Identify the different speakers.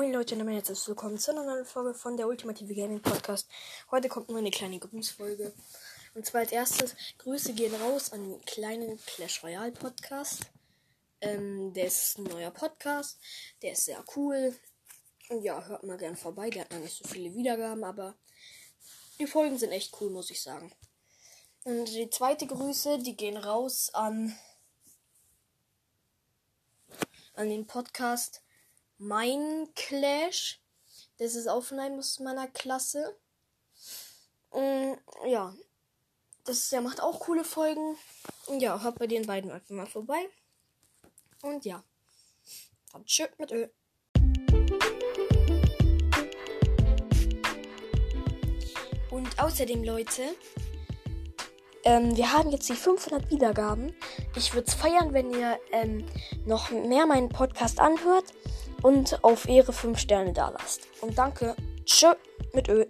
Speaker 1: Moin Leute, und herzlich willkommen zu einer neuen Folge von der Ultimative Gaming Podcast. Heute kommt nur eine kleine Grußfolge. Und zwar als erstes, Grüße gehen raus an den kleinen Clash Royale Podcast. Ähm, der ist ein neuer Podcast, der ist sehr cool. Und ja, hört mal gern vorbei, der hat noch nicht so viele Wiedergaben, aber die Folgen sind echt cool, muss ich sagen. Und die zweite Grüße, die gehen raus an, an den Podcast mein Clash. Das ist auch von einem aus meiner Klasse. Und, ja. Das, der macht auch coole Folgen. Und ja, hört bei den beiden einfach mal vorbei. Und ja. Dann tschüss mit Öl. Und außerdem, Leute, ähm, wir haben jetzt die 500 Wiedergaben. Ich würde es feiern, wenn ihr ähm, noch mehr meinen Podcast anhört und auf Ehre 5 Sterne da lasst. Und danke. Tschö mit Öl.